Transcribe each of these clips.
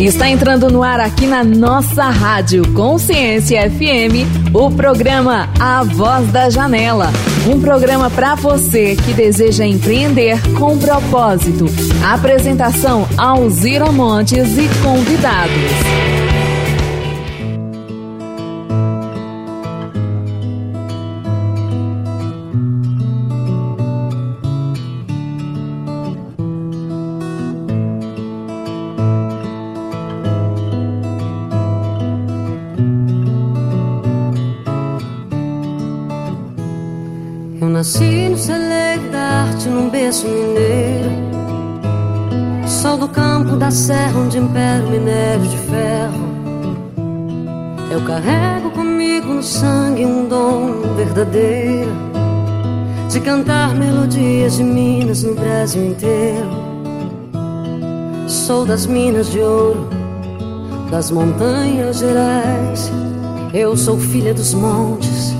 Está entrando no ar aqui na nossa rádio Consciência FM, o programa A Voz da Janela. Um programa para você que deseja empreender com propósito. Apresentação Alzira Montes e convidados. Da serra onde impera o minério de ferro Eu carrego comigo no sangue um dom verdadeiro De cantar melodias de Minas no Brasil inteiro Sou das minas de ouro, das montanhas gerais Eu sou filha dos montes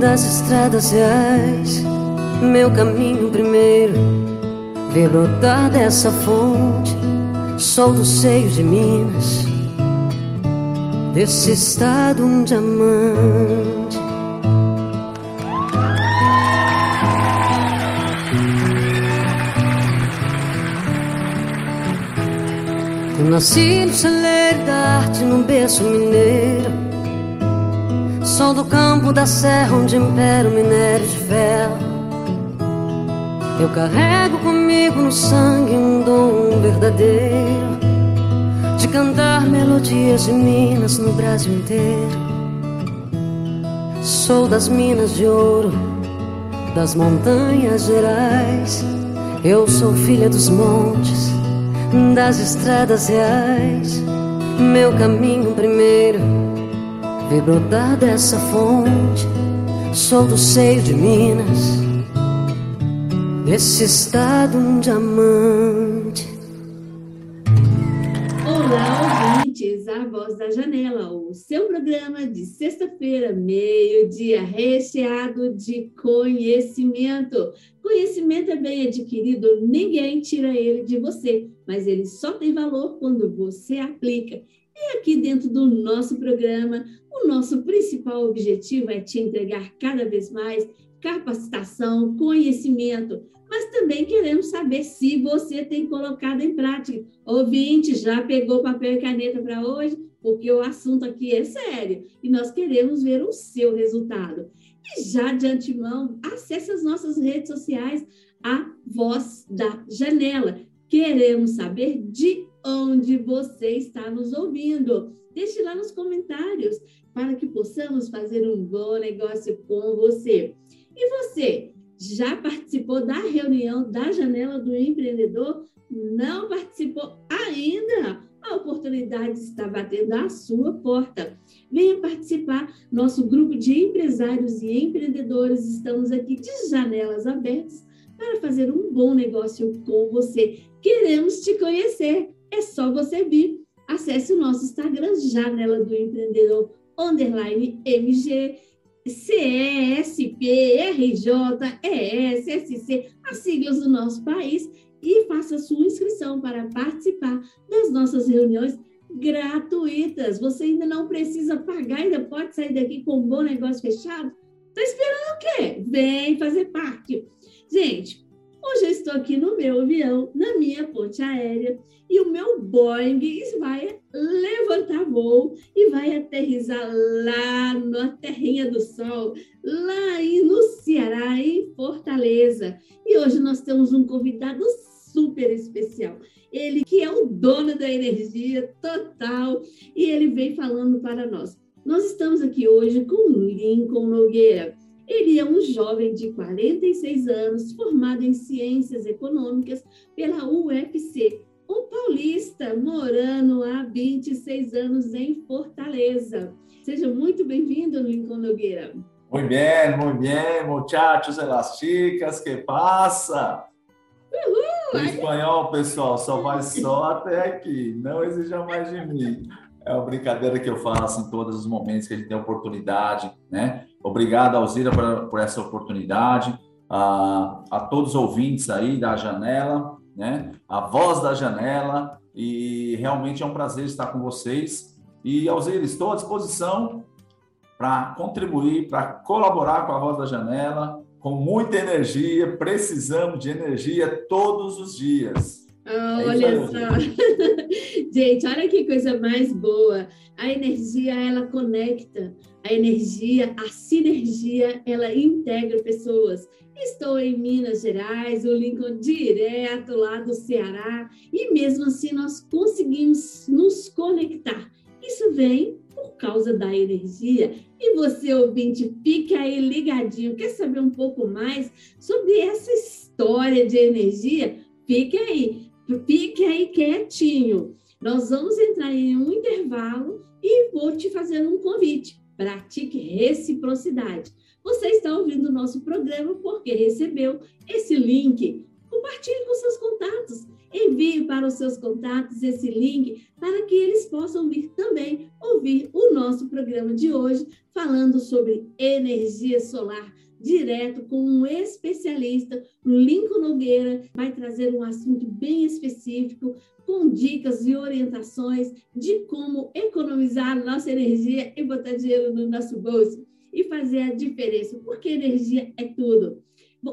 das estradas reais. Meu caminho primeiro, ver brotar dessa fonte. Sou do seio de Minas, desse estado um diamante. Eu nasci no celeiro da arte, num berço mineiro Sol do campo da serra onde impera o minério de ferro Eu carrego comigo no sangue um dom verdadeiro De cantar melodias de Minas no Brasil inteiro. Sou das minas de ouro, das montanhas gerais. Eu sou filha dos montes, das estradas reais. Meu caminho primeiro vi brotar dessa fonte. Sou do seio de Minas, desse estado um diamante. Olá, ouvintes, a Voz da Janela, o seu programa de sexta-feira, meio-dia, recheado de conhecimento. Conhecimento é bem adquirido, ninguém tira ele de você, mas ele só tem valor quando você aplica. E aqui dentro do nosso programa, o nosso principal objetivo é te entregar cada vez mais capacitação, conhecimento, mas também queremos saber se você tem colocado em prática. Ouvinte, já pegou papel e caneta para hoje? Porque o assunto aqui é sério e nós queremos ver o seu resultado. E já de antemão, acesse as nossas redes sociais, a Voz da Janela. Queremos saber de onde você está nos ouvindo. Deixe lá nos comentários para que possamos fazer um bom negócio com você. E você, já participou da reunião da Janela do Empreendedor? Não participou ainda? A oportunidade está batendo à sua porta. Venha participar. Nosso grupo de empresários e empreendedores estamos aqui de janelas abertas para fazer um bom negócio com você. Queremos te conhecer. É só você vir. Acesse o nosso Instagram, Janela do Empreendedor underline MG, CESP, RJ, ES, SC, as siglas do nosso país e faça sua inscrição para participar das nossas reuniões gratuitas. Você ainda não precisa pagar, ainda pode sair daqui com um bom negócio fechado. Está esperando o quê? Vem fazer parte. Gente, Hoje eu estou aqui no meu avião, na minha ponte aérea, e o meu Boeing vai levantar voo e vai aterrizar lá na Terrinha do Sol, lá no Ceará, em Fortaleza. E hoje nós temos um convidado super especial. Ele que é o dono da energia total e ele vem falando para nós. Nós estamos aqui hoje com Lincoln Nogueira. Ele é um jovem de 46 anos, formado em Ciências Econômicas pela UFC, um paulista morando há 26 anos em Fortaleza. Seja muito bem-vindo, Lincoln Nogueira. Muito bem, muito bem, muchachos elas que passa? Uhul! O espanhol, pessoal, só vai só até aqui, não exija mais de mim. É uma brincadeira que eu faço em todos os momentos que a gente tem oportunidade, né? Obrigado, Alzira, por, por essa oportunidade. A, a todos os ouvintes aí da janela. né? A voz da janela e realmente é um prazer estar com vocês. E Alzir, estou à disposição para contribuir, para colaborar com a voz da janela, com muita energia, precisamos de energia todos os dias. Oh, é olha só. Gente, olha que coisa mais boa. A energia, ela conecta. A energia, a sinergia, ela integra pessoas. Estou em Minas Gerais, o Lincoln direto lá do Ceará, e mesmo assim nós conseguimos nos conectar. Isso vem por causa da energia. E você, ouvinte, fique aí ligadinho. Quer saber um pouco mais sobre essa história de energia? Fique aí, fique aí quietinho. Nós vamos entrar em um intervalo e vou te fazer um convite. Pratique reciprocidade. Você está ouvindo o nosso programa porque recebeu esse link. Compartilhe com seus contatos. Envie para os seus contatos esse link para que eles possam vir também ouvir o nosso programa de hoje, falando sobre energia solar direto com um especialista, o Lincoln Nogueira, vai trazer um assunto bem específico, com dicas e orientações de como economizar nossa energia e botar dinheiro no nosso bolso e fazer a diferença, porque energia é tudo.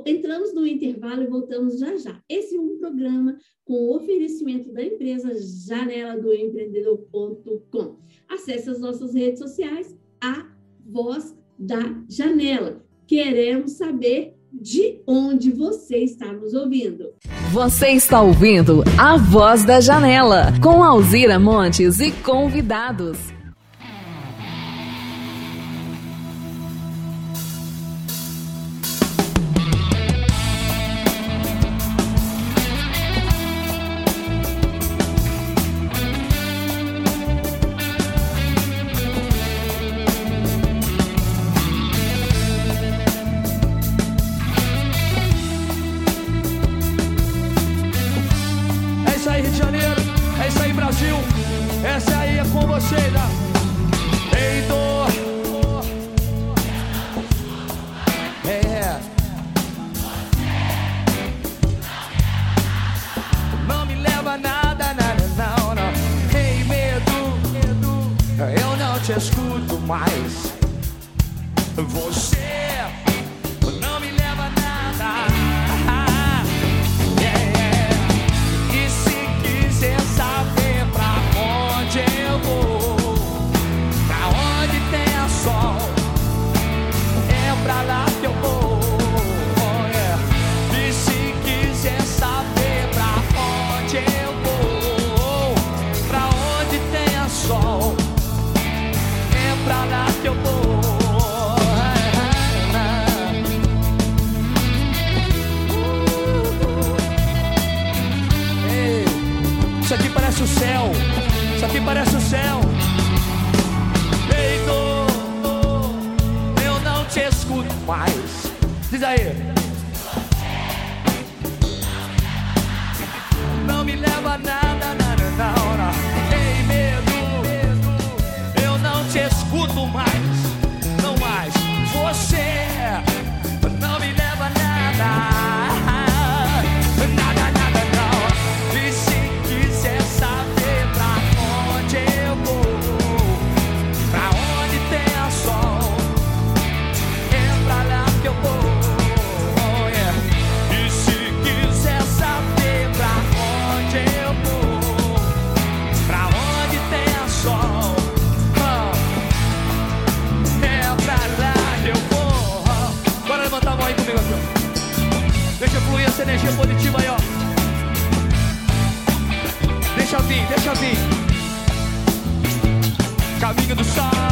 Entramos no intervalo e voltamos já já. Esse é um programa com oferecimento da empresa janela do empreendedor.com. Acesse as nossas redes sociais, a voz da janela. Queremos saber de onde você está nos ouvindo. Você está ouvindo a Voz da Janela, com Alzira Montes e convidados. but energia positiva aí, ó. Deixa vir, deixa vir. Caminho do sal.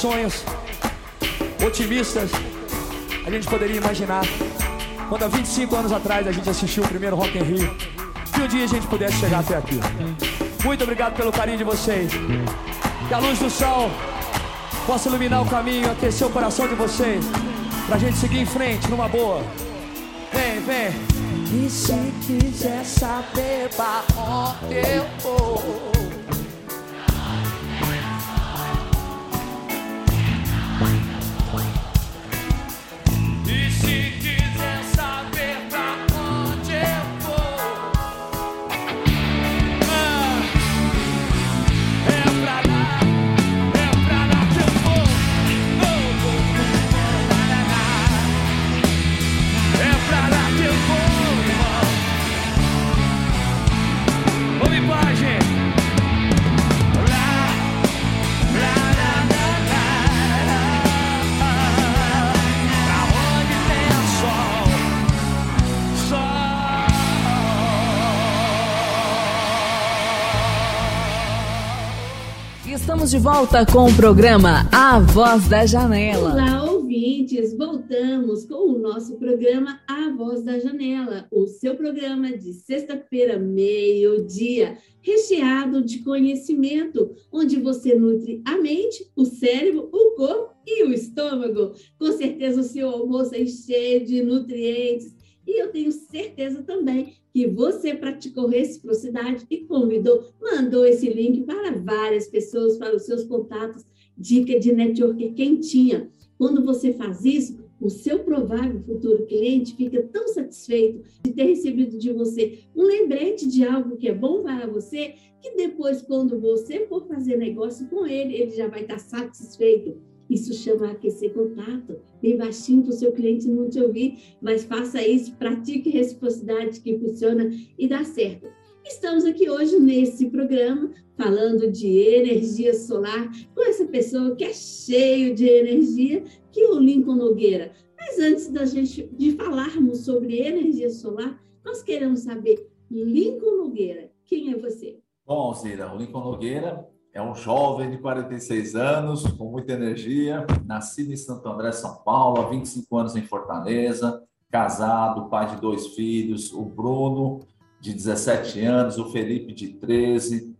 Sonhos, otimistas, a gente poderia imaginar quando há 25 anos atrás a gente assistiu o primeiro Rock in Rio, que um dia a gente pudesse chegar até aqui. Muito obrigado pelo carinho de vocês. Que a luz do sol possa iluminar o caminho, aquecer o coração de vocês, pra gente seguir em frente numa boa. Vem, vem. E se quiser saber pra onde eu vou? De volta com o programa A Voz da Janela. Olá, ouvintes! Voltamos com o nosso programa A Voz da Janela, o seu programa de sexta-feira, meio-dia, recheado de conhecimento, onde você nutre a mente, o cérebro, o corpo e o estômago. Com certeza o seu almoço é cheio de nutrientes. E eu tenho certeza também que você praticou reciprocidade e convidou, mandou esse link para várias pessoas, para os seus contatos, dica de network quentinha. Quando você faz isso, o seu provável futuro cliente fica tão satisfeito de ter recebido de você um lembrete de algo que é bom para você, que depois, quando você for fazer negócio com ele, ele já vai estar satisfeito. Isso chama aquecer contato, bem baixinho para o seu cliente não te ouvir, mas faça isso, pratique reciprocidade que funciona e dá certo. Estamos aqui hoje nesse programa falando de energia solar com essa pessoa que é cheio de energia, que é o Lincoln Nogueira. Mas antes da gente de falarmos sobre energia solar, nós queremos saber, Lincoln Nogueira, quem é você? Bom, Zira, o Lincoln Nogueira é um jovem de 46 anos, com muita energia, nascido em Santo André, São Paulo, há 25 anos em Fortaleza, casado, pai de dois filhos, o Bruno, de 17 anos, o Felipe, de 13.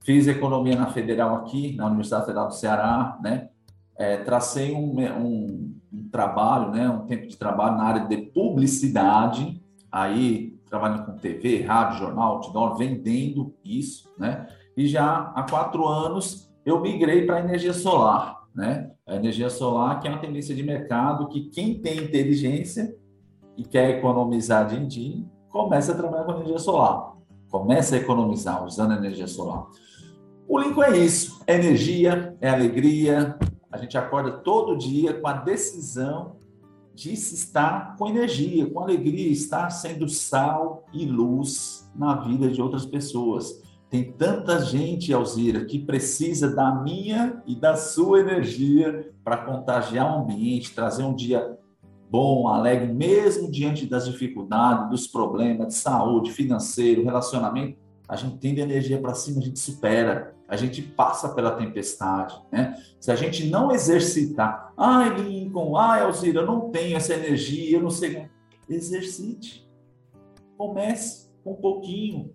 Fiz economia na Federal aqui, na Universidade Federal do Ceará, né? É, tracei um, um, um, trabalho, né? um tempo de trabalho na área de publicidade, aí trabalhando com TV, rádio, jornal, outdoor, vendendo isso, né? E já há quatro anos eu migrei para a energia solar, né? A energia solar que é uma tendência de mercado que quem tem inteligência e quer economizar din-din, começa a trabalhar com energia solar. Começa a economizar usando a energia solar. O Lincoln é isso, é energia, é alegria. A gente acorda todo dia com a decisão de se estar com energia, com alegria, estar sendo sal e luz na vida de outras pessoas. Tem tanta gente, Alzira, que precisa da minha e da sua energia para contagiar o ambiente, trazer um dia bom, alegre, mesmo diante das dificuldades, dos problemas de saúde, financeiro, relacionamento. A gente tem energia para cima, a gente supera, a gente passa pela tempestade, né? Se a gente não exercitar, ai, Lincoln, ai, Alzira, eu não tenho essa energia, eu não sei. Exercite. Comece com um pouquinho,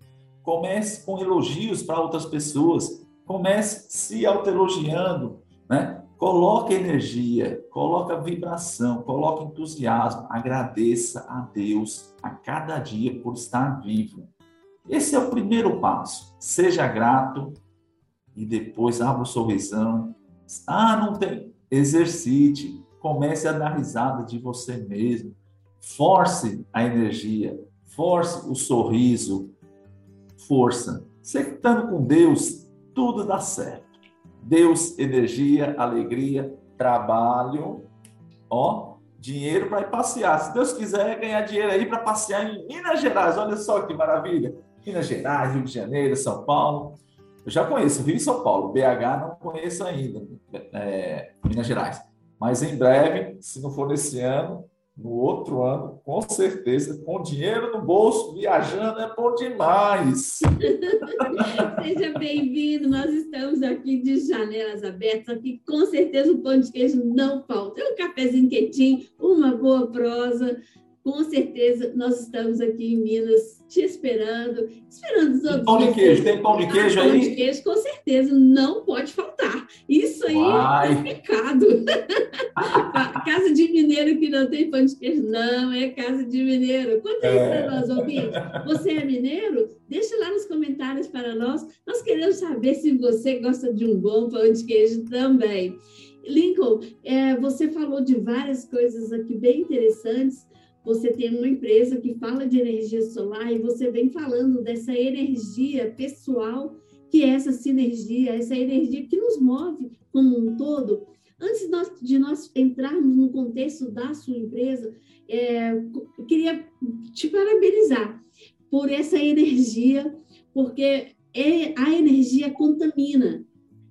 Comece com elogios para outras pessoas. Comece se autoelogiando, né? Coloque energia, coloque vibração, coloque entusiasmo. Agradeça a Deus a cada dia por estar vivo. Esse é o primeiro passo. Seja grato e depois abra o sorrisão. Ah, não tem. Exercite. Comece a dar risada de você mesmo. Force a energia. Force o sorriso força. Você estando com Deus, tudo dá certo. Deus, energia, alegria, trabalho, ó, dinheiro para ir passear. Se Deus quiser ganhar dinheiro aí para passear em Minas Gerais, olha só que maravilha. Minas Gerais, Rio de Janeiro, São Paulo. Eu já conheço Rio e São Paulo, BH não conheço ainda, é, Minas Gerais. Mas em breve, se não for nesse ano, no outro ano, com certeza, com dinheiro no bolso, viajando é bom demais. Seja bem-vindo, nós estamos aqui de janelas abertas, aqui com certeza o pão de queijo não falta. É um cafezinho quentinho, uma boa prosa, com certeza nós estamos aqui em Minas te esperando, esperando os outros. Pão de queijo, tem pão de queijo aí? Pão de queijo, com certeza, não pode faltar. Isso aí Uai. é pecado. casa de mineiro que não tem pão de queijo, não é casa de mineiro. Conta aí é. para nós, ouvinte. Você é mineiro? Deixa lá nos comentários para nós. Nós queremos saber se você gosta de um bom pão de queijo também. Lincoln, é, você falou de várias coisas aqui bem interessantes você tem uma empresa que fala de energia solar e você vem falando dessa energia pessoal, que é essa sinergia, essa energia que nos move como um todo. Antes de nós, entrarmos no contexto da sua empresa, é, queria te parabenizar por essa energia, porque é, a energia contamina.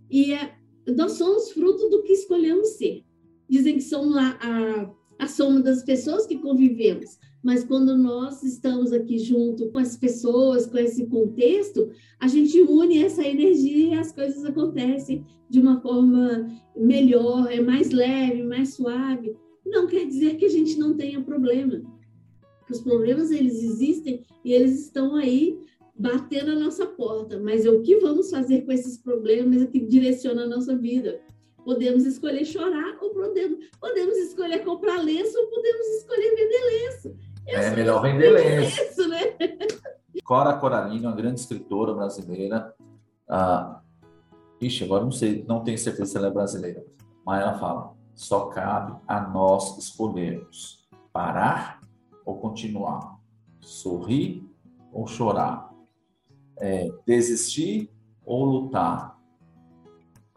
E é, nós somos fruto do que escolhemos ser. Dizem que são a, a a soma das pessoas que convivemos. Mas quando nós estamos aqui junto com as pessoas, com esse contexto, a gente une essa energia e as coisas acontecem de uma forma melhor, é mais leve, mais suave. Não quer dizer que a gente não tenha problema. Os problemas eles existem e eles estão aí batendo a nossa porta, mas é o que vamos fazer com esses problemas é que direciona a nossa vida. Podemos escolher chorar ou podemos, podemos escolher comprar lenço ou podemos escolher vender lenço. Eu é melhor vender lenço. lenço né? Cora Coralina, uma grande escritora brasileira. Ah, ixi, agora não sei, não tenho certeza se ela é brasileira, mas ela fala: só cabe a nós escolhermos parar ou continuar, sorrir ou chorar, é, desistir ou lutar,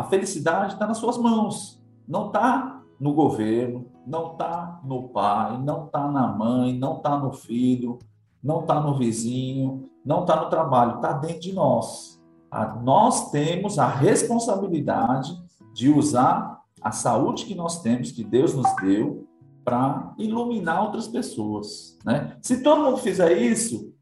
a felicidade está nas suas mãos, não está no governo, não está no pai, não está na mãe, não está no filho, não está no vizinho, não está no trabalho, está dentro de nós. Nós temos a responsabilidade de usar a saúde que nós temos, que Deus nos deu, para iluminar outras pessoas. Né? Se todo mundo fizer isso,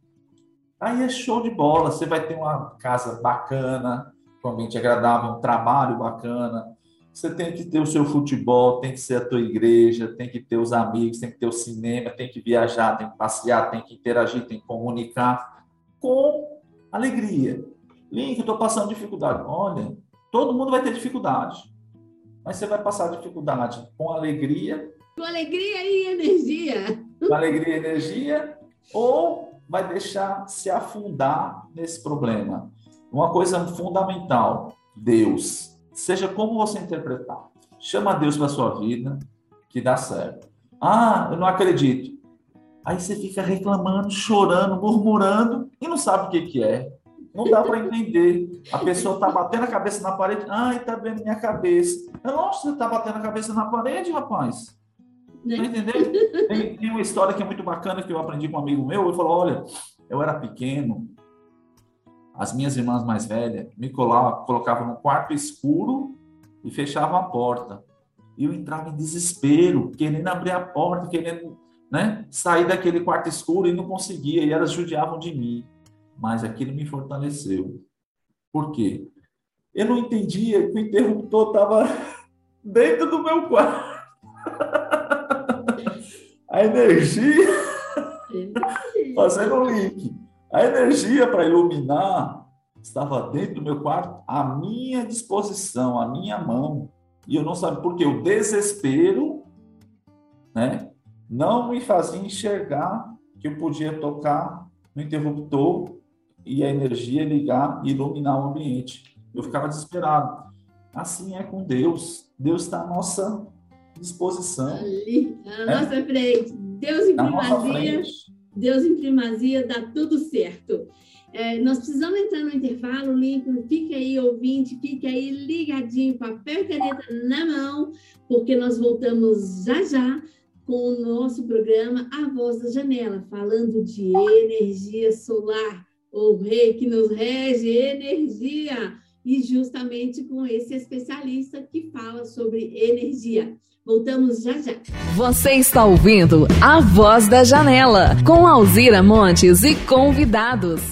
aí é show de bola. Você vai ter uma casa bacana, um ambiente agradável, um trabalho bacana. Você tem que ter o seu futebol, tem que ser a tua igreja, tem que ter os amigos, tem que ter o cinema, tem que viajar, tem que passear, tem que interagir, tem que comunicar com alegria. Link, eu estou passando dificuldade. Olha, todo mundo vai ter dificuldade, mas você vai passar dificuldade com alegria. Com alegria e energia. Com alegria e energia, ou vai deixar se afundar nesse problema. Uma coisa fundamental, Deus. Seja como você interpretar. Chama Deus para sua vida, que dá certo. Ah, eu não acredito. Aí você fica reclamando, chorando, murmurando e não sabe o que, que é. Não dá para entender. A pessoa está batendo a cabeça na parede. Ai, está vendo minha cabeça. Eu não você está batendo a cabeça na parede, rapaz. Tá entendendo? Tem, tem, uma história que é muito bacana que eu aprendi com um amigo meu. Ele falou: Olha, eu era pequeno as minhas irmãs mais velhas me colocavam no quarto escuro e fechavam a porta. E eu entrava em desespero, querendo abrir a porta, querendo né, sair daquele quarto escuro e não conseguia, e elas judiavam de mim. Mas aquilo me fortaleceu. Por quê? Eu não entendia que o interruptor estava dentro do meu quarto. a energia fazendo um link. A energia para iluminar estava dentro do meu quarto, à minha disposição, à minha mão. E eu não sabia porque o desespero, né, não me fazia enxergar que eu podia tocar no interruptor e a energia ligar e iluminar o ambiente. Eu ficava desesperado. Assim é com Deus. Deus está à nossa disposição. Ali, à nossa frente. Deus em primazia Deus em primazia, dá tudo certo. É, nós precisamos entrar no intervalo, Lincoln, fique aí, ouvinte, fique aí ligadinho, papel e caneta na mão, porque nós voltamos já já com o nosso programa A Voz da Janela, falando de energia solar, o rei que nos rege, energia, e justamente com esse especialista que fala sobre energia. Voltamos já já. Você está ouvindo A Voz da Janela, com Alzira Montes e convidados.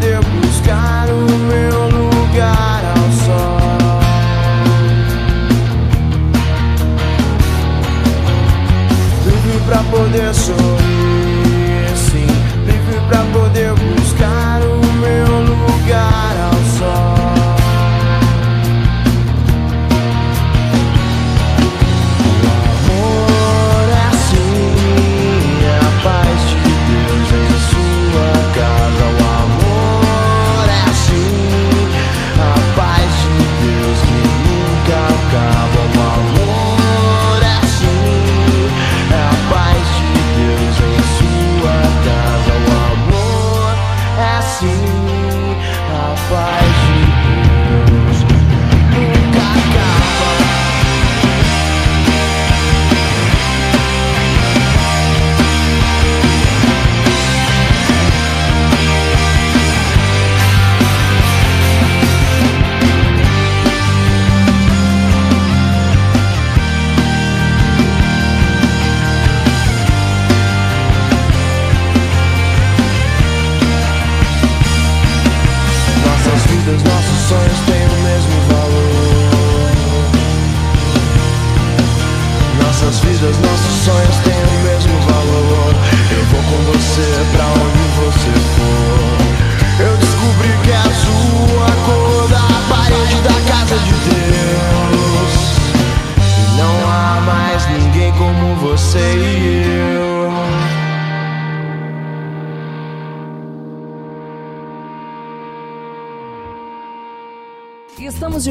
there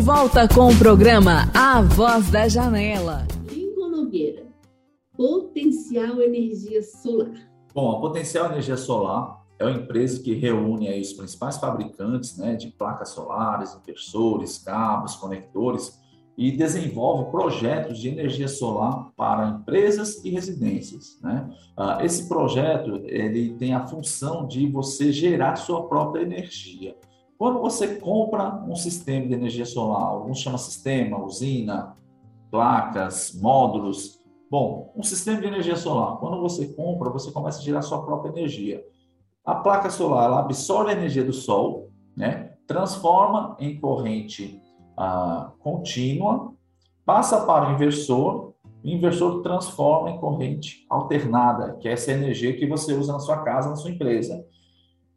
volta com o programa A Voz da Janela. Lincoln Nogueira, Potencial Energia Solar. Bom, a Potencial Energia Solar é uma empresa que reúne aí os principais fabricantes né, de placas solares, inversores, cabos, conectores e desenvolve projetos de energia solar para empresas e residências. Né? Ah, esse projeto ele tem a função de você gerar sua própria energia. Quando você compra um sistema de energia solar, alguns chamam sistema, usina, placas, módulos. Bom, um sistema de energia solar, quando você compra, você começa a gerar sua própria energia. A placa solar ela absorve a energia do sol, né? transforma em corrente ah, contínua, passa para o inversor, o inversor transforma em corrente alternada, que é essa energia que você usa na sua casa, na sua empresa.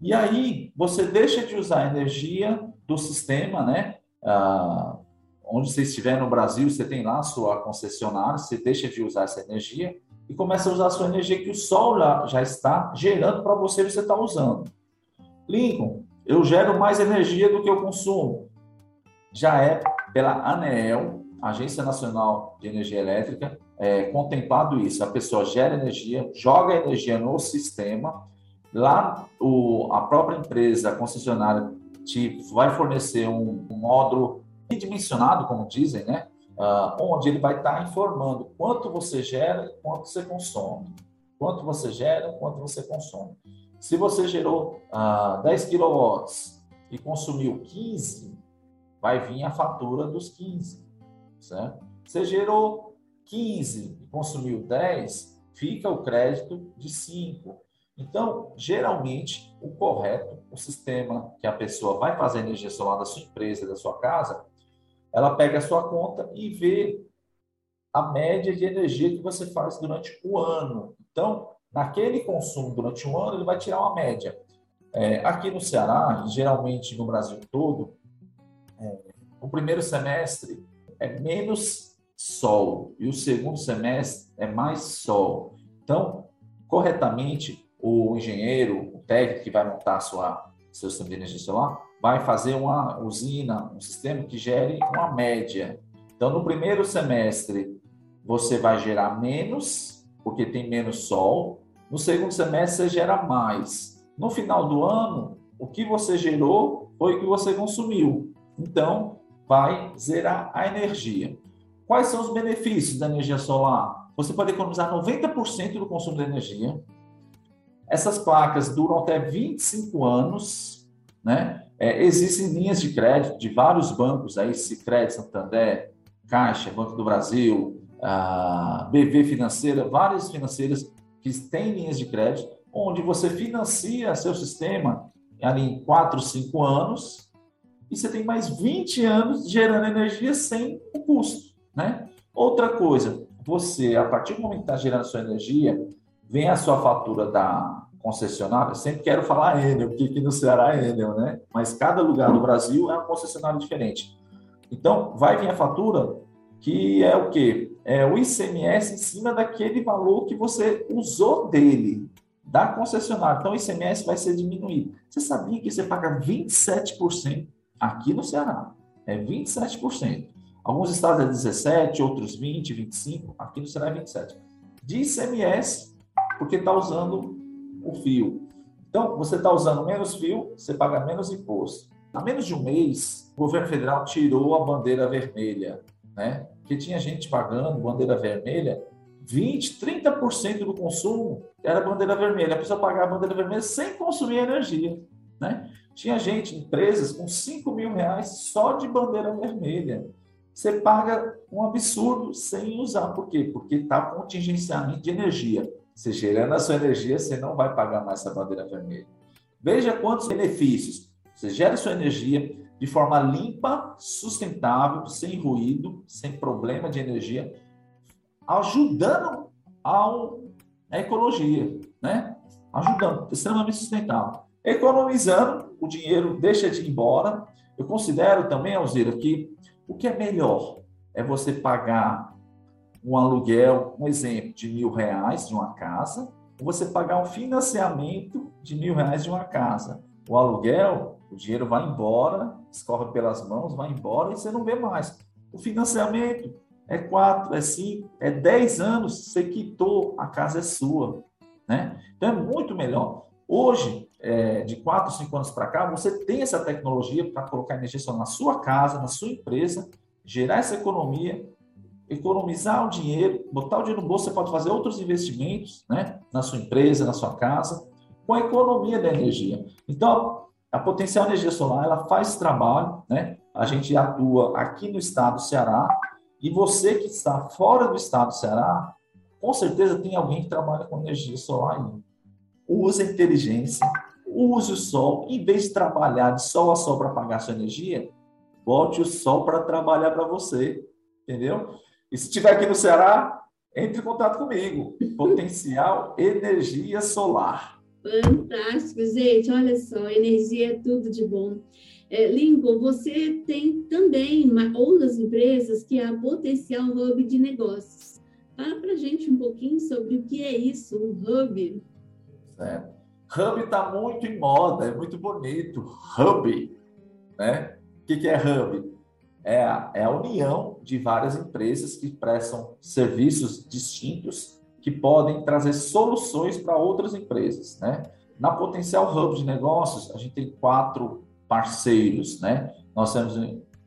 E aí você deixa de usar a energia do sistema, né? Ah, onde você estiver no Brasil, você tem lá a sua concessionária, você deixa de usar essa energia e começa a usar a sua energia que o sol já, está gerando para você você está usando. Lincoln, eu gero mais energia do que eu consumo. Já é pela ANEEL, Agência Nacional de Energia Elétrica é, contemplado isso. A pessoa gera energia, joga energia no sistema, lá o, a própria empresa, a concessionária, te vai fornecer um, um módulo dimensionado, como dizem, né? Uh, onde ele vai estar informando quanto você gera e quanto você consome. Quanto você gera, quanto você consome. Se você gerou uh, 10 kW e consumiu 15, vai vir a fatura dos 15, certo? Você gerou 15 e consumiu 10, fica o crédito de 5. Então, geralmente, o correto, o sistema que a pessoa vai fazer energia solar da sua empresa, da sua casa, ela pega a sua conta e vê a média de energia que você faz durante o ano. Então, naquele consumo durante um ano, ele vai tirar uma média. É, aqui no Ceará, geralmente no Brasil todo, é, o primeiro semestre é menos sol e o segundo semestre é mais sol. Então, corretamente, o engenheiro, o técnico que vai montar sua, seu sistema de energia solar, vai fazer uma usina, um sistema que gere uma média. Então, no primeiro semestre, você vai gerar menos, porque tem menos sol. No segundo semestre, você gera mais. No final do ano, o que você gerou foi o que você consumiu. Então, vai zerar a energia. Quais são os benefícios da energia solar? Você pode economizar 90% do consumo de energia. Essas placas duram até 25 anos, né? É, existem linhas de crédito de vários bancos, aí, Sicredi, Santander, Caixa, Banco do Brasil, a BV Financeira, várias financeiras que têm linhas de crédito, onde você financia seu sistema ali em 4, 5 anos, e você tem mais 20 anos gerando energia sem o custo, né? Outra coisa, você, a partir do momento que está gerando sua energia, vem a sua fatura da concessionária, sempre quero falar Enel, porque aqui no Ceará é Enel, né? Mas cada lugar do Brasil é uma concessionária diferente. Então, vai vir a fatura que é o quê? É o ICMS em cima daquele valor que você usou dele, da concessionária. Então, o ICMS vai ser diminuído. Você sabia que você paga 27% aqui no Ceará? É 27%. Alguns estados é 17%, outros 20%, 25%. Aqui no Ceará é 27%. De ICMS, porque está usando o fio. Então, você está usando menos fio, você paga menos imposto. Há menos de um mês, o governo federal tirou a bandeira vermelha, né? Que tinha gente pagando bandeira vermelha, 20, 30% do consumo era bandeira vermelha. A pessoa pagava a bandeira vermelha sem consumir energia, né? Tinha gente, empresas com 5 mil reais só de bandeira vermelha. Você paga um absurdo sem usar. Por quê? Porque está contingenciamento de energia. Você gerando a sua energia, você não vai pagar mais essa bandeira vermelha. Veja quantos benefícios. Você gera sua energia de forma limpa, sustentável, sem ruído, sem problema de energia, ajudando ao, a ecologia, né? Ajudando, extremamente sustentável. Economizando, o dinheiro deixa de ir embora. Eu considero também, Alzira, que o que é melhor é você pagar um aluguel, um exemplo, de mil reais de uma casa, ou você pagar um financiamento de mil reais de uma casa. O aluguel, o dinheiro vai embora, escorre pelas mãos, vai embora e você não vê mais. O financiamento é quatro, é cinco, é dez anos, você quitou, a casa é sua. Né? Então é muito melhor. Hoje, é, de quatro, cinco anos para cá, você tem essa tecnologia para colocar energia solar na sua casa, na sua empresa, gerar essa economia economizar o dinheiro, botar o dinheiro no bolso, você pode fazer outros investimentos né, na sua empresa, na sua casa, com a economia da energia. Então, a Potencial Energia Solar, ela faz esse trabalho, né? A gente atua aqui no estado do Ceará, e você que está fora do estado do Ceará, com certeza tem alguém que trabalha com energia solar aí. Use a inteligência, use o sol, em vez de trabalhar de sol a sol para pagar sua energia, bote o sol para trabalhar para você, entendeu? E se estiver aqui no Ceará, entre em contato comigo. Potencial Energia Solar. Fantástico, gente. Olha só, energia é tudo de bom. É, Lincoln, você tem também uma, outras empresas que é a Potencial Hub de Negócios. Fala para gente um pouquinho sobre o que é isso, um hub. É. Hub está muito em moda, é muito bonito. Hub, né? O que, que é hub? É a, é a união de várias empresas que prestam serviços distintos que podem trazer soluções para outras empresas, né? Na Potencial Hub de Negócios, a gente tem quatro parceiros, né? Nós temos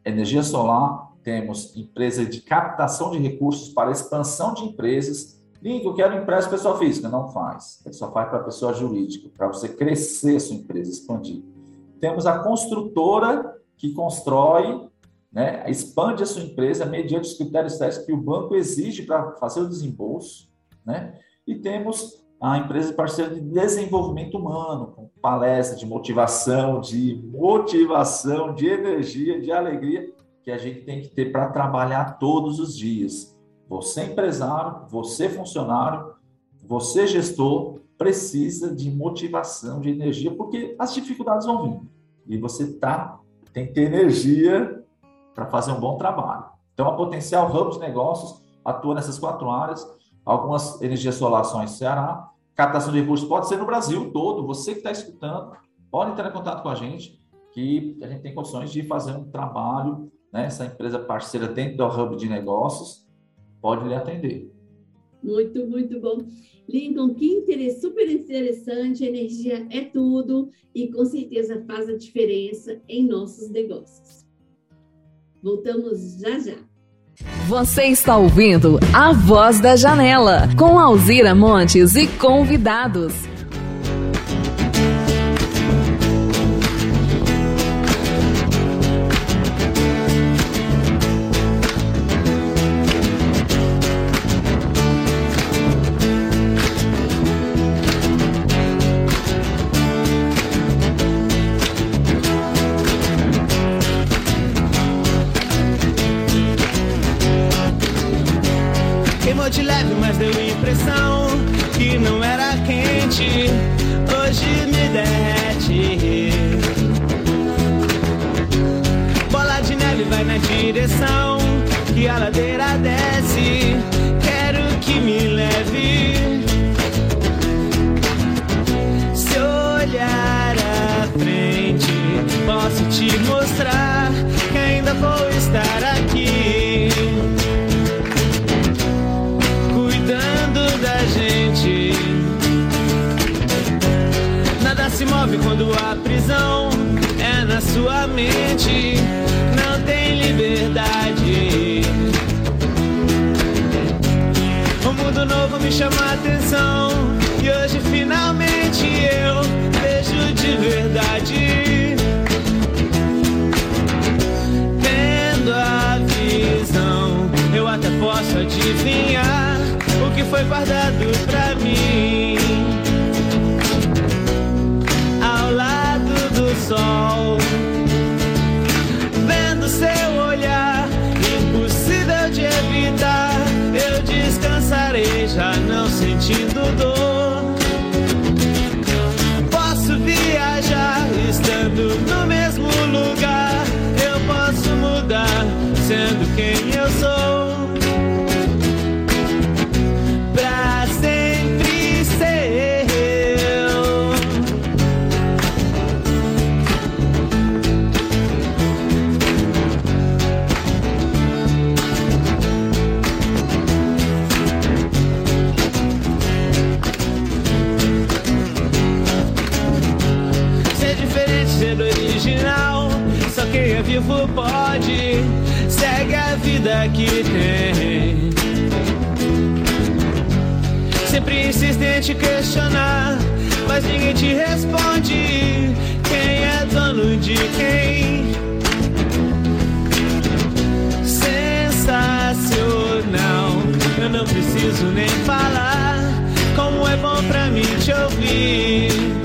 energia solar, temos empresa de captação de recursos para expansão de empresas. Link, eu quero empresa pessoa física. Não faz. Ele só faz para pessoa jurídica, para você crescer sua empresa, expandir. Temos a construtora que constrói, né, expande a sua empresa mediante os critérios técnicos que o banco exige para fazer o desembolso. Né? E temos a empresa parceira de desenvolvimento humano, com palestra de motivação, de motivação, de energia, de alegria, que a gente tem que ter para trabalhar todos os dias. Você empresário, você funcionário, você gestor, precisa de motivação, de energia, porque as dificuldades vão vir. E você tá, tem que ter energia para fazer um bom trabalho. Então, a Potencial Hub de Negócios atua nessas quatro áreas algumas energias solar são em Ceará, captação de recursos pode ser no Brasil todo, você que está escutando, pode entrar em contato com a gente, que a gente tem condições de fazer um trabalho, né? essa empresa parceira dentro do Hub de Negócios pode lhe atender. Muito, muito bom. Lincoln, que interesse, super interessante, energia é tudo e com certeza faz a diferença em nossos negócios. Voltamos já já. Você está ouvindo A Voz da Janela, com Alzira Montes e convidados. sentindo dor. que tem. Sempre insistente questionar, mas ninguém te responde. Quem é dono de quem? Sensacional, eu não preciso nem falar. Como é bom pra mim te ouvir.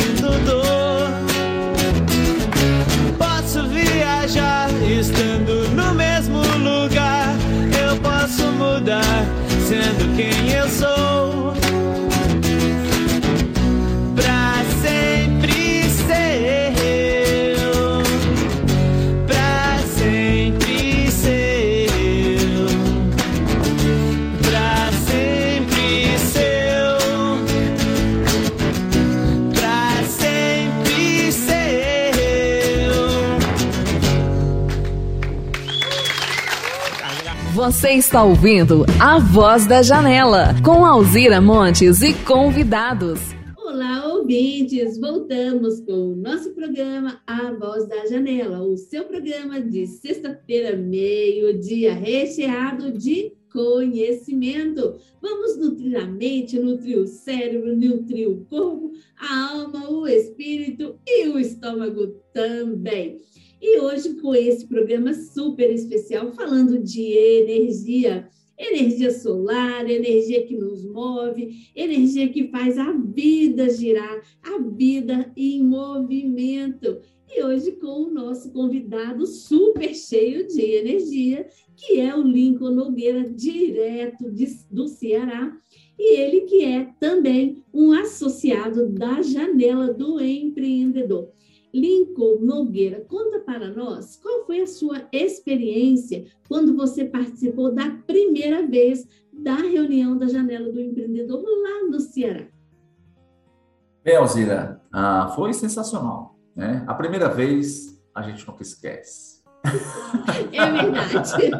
sentindo dor. Você está ouvindo A Voz da Janela, com Alzira Montes e convidados. Olá, ouvintes! Voltamos com o nosso programa A Voz da Janela, o seu programa de sexta-feira, meio-dia, recheado de conhecimento. Vamos nutrir a mente, nutrir o cérebro, nutrir o corpo, a alma, o espírito e o estômago também. E hoje, com esse programa super especial, falando de energia. Energia solar, energia que nos move, energia que faz a vida girar, a vida em movimento. E hoje com o nosso convidado super cheio de energia, que é o Lincoln Nogueira, direto de, do Ceará, e ele que é também um associado da Janela do Empreendedor. Lincoln Nogueira, conta para nós qual foi a sua experiência quando você participou da primeira vez da reunião da Janela do Empreendedor lá no Ceará. Bem, Alzira, ah, foi sensacional. Né? A primeira vez a gente nunca esquece. É verdade.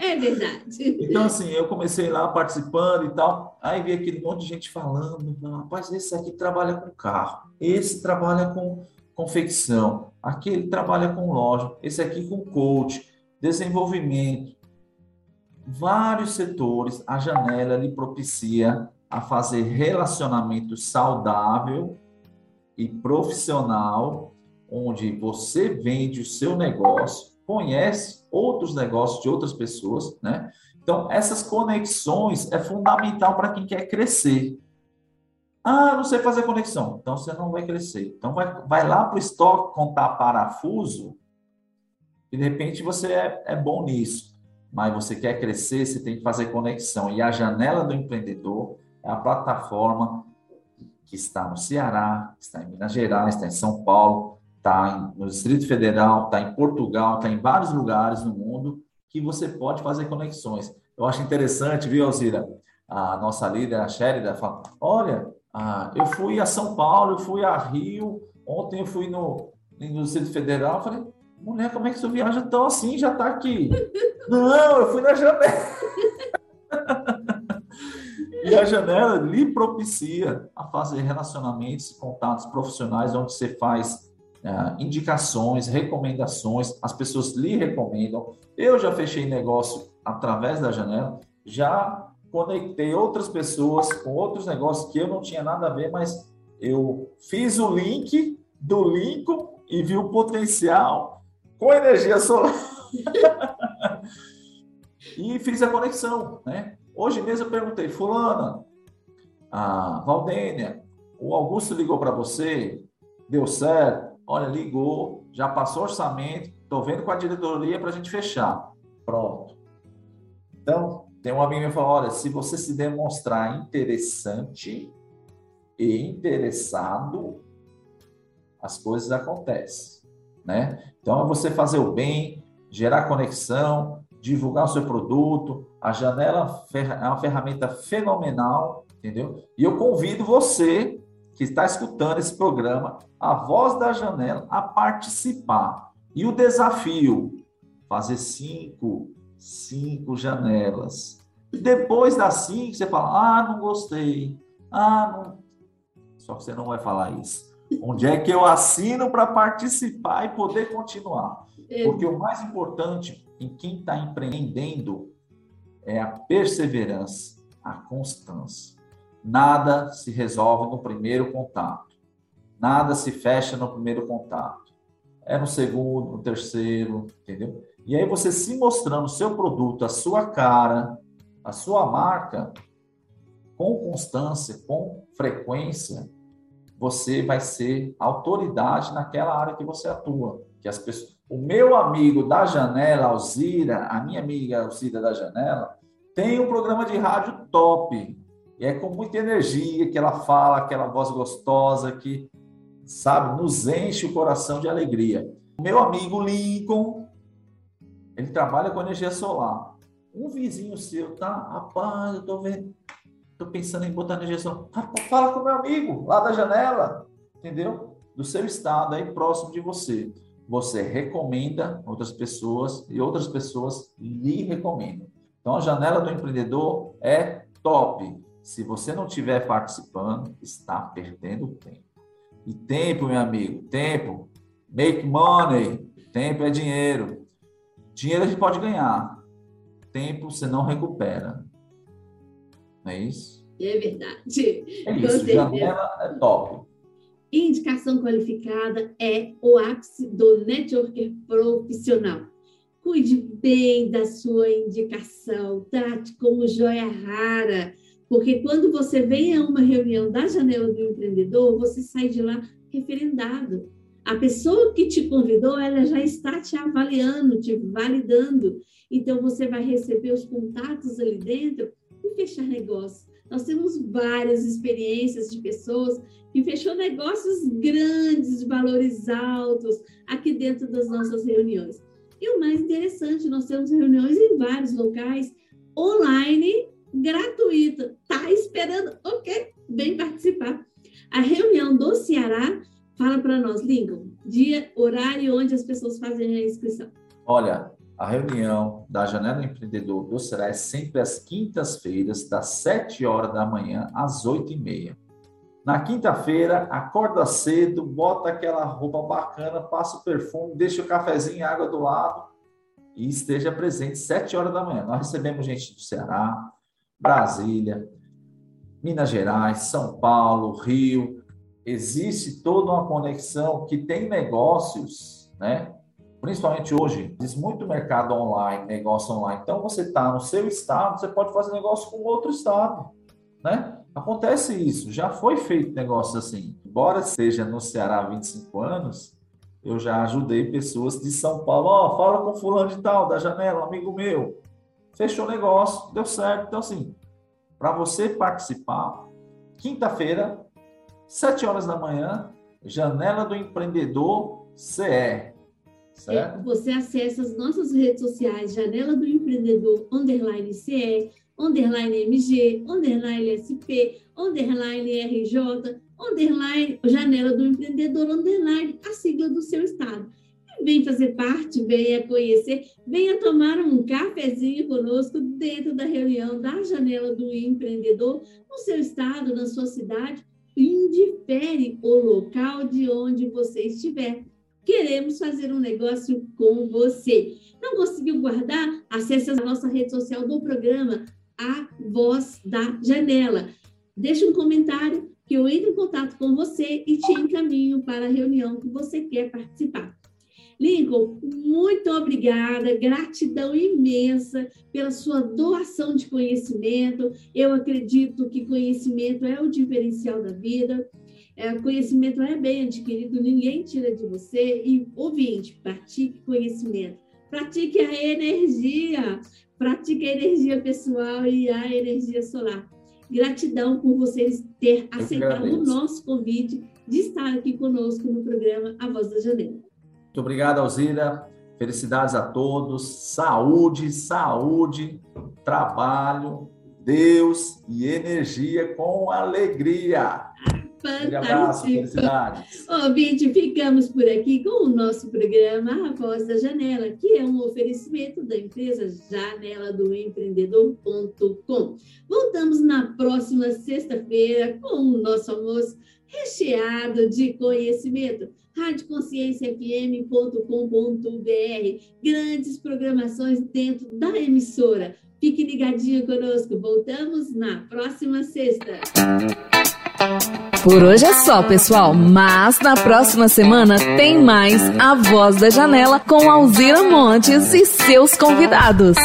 É verdade. Então, assim, eu comecei lá participando e tal. Aí vi aquele monte de gente falando: rapaz, esse aqui trabalha com carro, esse trabalha com confecção, aquele trabalha com loja, esse aqui com coach, desenvolvimento. Vários setores, a janela lhe propicia a fazer relacionamento saudável e profissional, onde você vende o seu negócio, conhece outros negócios de outras pessoas, né? Então, essas conexões é fundamental para quem quer crescer. Ah, não sei fazer conexão. Então você não vai crescer. Então vai, vai lá para o estoque contar parafuso e de repente você é, é bom nisso. Mas você quer crescer, você tem que fazer conexão. E a janela do empreendedor é a plataforma que está no Ceará, está em Minas Gerais, está em São Paulo, está no Distrito Federal, está em Portugal, está em vários lugares no mundo que você pode fazer conexões. Eu acho interessante, viu, Alzira? A nossa líder, a Sherida, fala: olha, ah, eu fui a São Paulo, eu fui a Rio, ontem eu fui no, no Distrito Federal, falei, mulher, como é que você viaja tão assim, já está aqui? Não, eu fui na janela. e a janela lhe propicia a fazer relacionamentos, contatos profissionais, onde você faz uh, indicações, recomendações, as pessoas lhe recomendam. Eu já fechei negócio através da janela, já conectei outras pessoas com outros negócios que eu não tinha nada a ver, mas eu fiz o link do Lincoln e vi o potencial com energia solar. e fiz a conexão, né? Hoje mesmo eu perguntei, fulana, a Valdênia, o Augusto ligou para você, deu certo? Olha, ligou, já passou orçamento, estou vendo com a diretoria para a gente fechar. Pronto. Então, tem um amigo que falou: olha, se você se demonstrar interessante e interessado, as coisas acontecem, né? Então é você fazer o bem, gerar conexão, divulgar o seu produto. A janela é uma ferramenta fenomenal, entendeu? E eu convido você que está escutando esse programa, a voz da janela, a participar. E o desafio, fazer cinco, cinco janelas. Depois das cinco, você fala, ah, não gostei. Ah, não. Só que você não vai falar isso. Onde é que eu assino para participar e poder continuar? É. Porque o mais importante em quem está empreendendo é a perseverança, a constância. Nada se resolve no primeiro contato. Nada se fecha no primeiro contato. É no segundo, no terceiro, entendeu? E aí você se mostrando o seu produto, a sua cara, a sua marca, com constância, com frequência, você vai ser autoridade naquela área que você atua. Que as pessoas, o meu amigo da janela, Alzira, a minha amiga Alzira da janela, tem um programa de rádio top. E é com muita energia que ela fala, aquela voz gostosa que, sabe, nos enche o coração de alegria. Meu amigo Lincoln, ele trabalha com energia solar. Um vizinho seu, tá? Rapaz, eu tô vendo, tô pensando em botar energia solar. Rapaz, fala com meu amigo lá da janela, entendeu? Do seu estado aí próximo de você. Você recomenda outras pessoas e outras pessoas lhe recomendam. Então, a janela do empreendedor é top. Se você não estiver participando, está perdendo tempo. E tempo, meu amigo, tempo. Make money. Tempo é dinheiro. Dinheiro a gente pode ganhar. Tempo você não recupera. Não é isso? É verdade. É isso. Janela é top. Indicação qualificada é o ápice do networker profissional. Cuide bem da sua indicação, trate como joia rara, porque quando você vem a uma reunião da janela do empreendedor, você sai de lá referendado. A pessoa que te convidou, ela já está te avaliando, te validando. Então, você vai receber os contatos ali dentro e fechar negócio. Nós temos várias experiências de pessoas que fechou negócios grandes, de valores altos, aqui dentro das nossas reuniões. E o mais interessante, nós temos reuniões em vários locais, online, gratuita. Tá esperando? Ok, vem participar. A reunião do Ceará, fala para nós, Lincoln, dia, horário onde as pessoas fazem a inscrição. Olha, a reunião da Janela Empreendedor do Ceará é sempre às quintas-feiras, das 7 horas da manhã às 8 e meia. Na quinta-feira, acorda cedo, bota aquela roupa bacana, passa o perfume, deixa o cafezinho e água do lado e esteja presente sete horas da manhã. Nós recebemos gente do Ceará, Brasília, Minas Gerais, São Paulo, Rio. Existe toda uma conexão que tem negócios, né? Principalmente hoje, diz muito mercado online, negócio online. Então, você está no seu estado, você pode fazer negócio com outro estado, né? Acontece isso, já foi feito negócio assim. Embora seja no Ceará há 25 anos, eu já ajudei pessoas de São Paulo. Ó, oh, fala com fulano de tal, da janela, amigo meu. Fechou o negócio, deu certo. Então, assim, para você participar, quinta-feira, 7 horas da manhã, Janela do Empreendedor CE. Certo? É, você acessa as nossas redes sociais, Janela do Empreendedor, underline CE, underline MG, underline SP, underline RJ, underline Janela do Empreendedor, underline a sigla do seu estado. vem fazer parte, venha conhecer, venha tomar um cafezinho conosco dentro da reunião da Janela do Empreendedor, no seu estado, na sua cidade, indifere o local de onde você estiver. Queremos fazer um negócio com você. Não conseguiu guardar? Acesse a nossa rede social do programa, a voz da janela. Deixe um comentário que eu entre em contato com você e te encaminho para a reunião que você quer participar. Lincoln, muito obrigada, gratidão imensa pela sua doação de conhecimento. Eu acredito que conhecimento é o diferencial da vida. É, conhecimento é bem adquirido, ninguém tira de você. E, ouvinte, pratique conhecimento. Pratique a energia pratique a energia pessoal e a energia solar. Gratidão por vocês ter aceitado o nosso convite de estar aqui conosco no programa A Voz da Janela. Muito obrigado, Alzira. Felicidades a todos. Saúde, saúde, trabalho, Deus e energia com alegria. Fantástico. Um abraço, felicidades. Ouvinte, ficamos por aqui com o nosso programa A Voz da Janela, que é um oferecimento da empresa janela do empreendedor.com. Voltamos na próxima sexta-feira com o nosso almoço recheado de conhecimento. radioconscienciafm.com.br Grandes programações dentro da emissora. Fique ligadinho conosco. Voltamos na próxima sexta. Por hoje é só, pessoal, mas na próxima semana tem mais A Voz da Janela com Alzira Montes e seus convidados.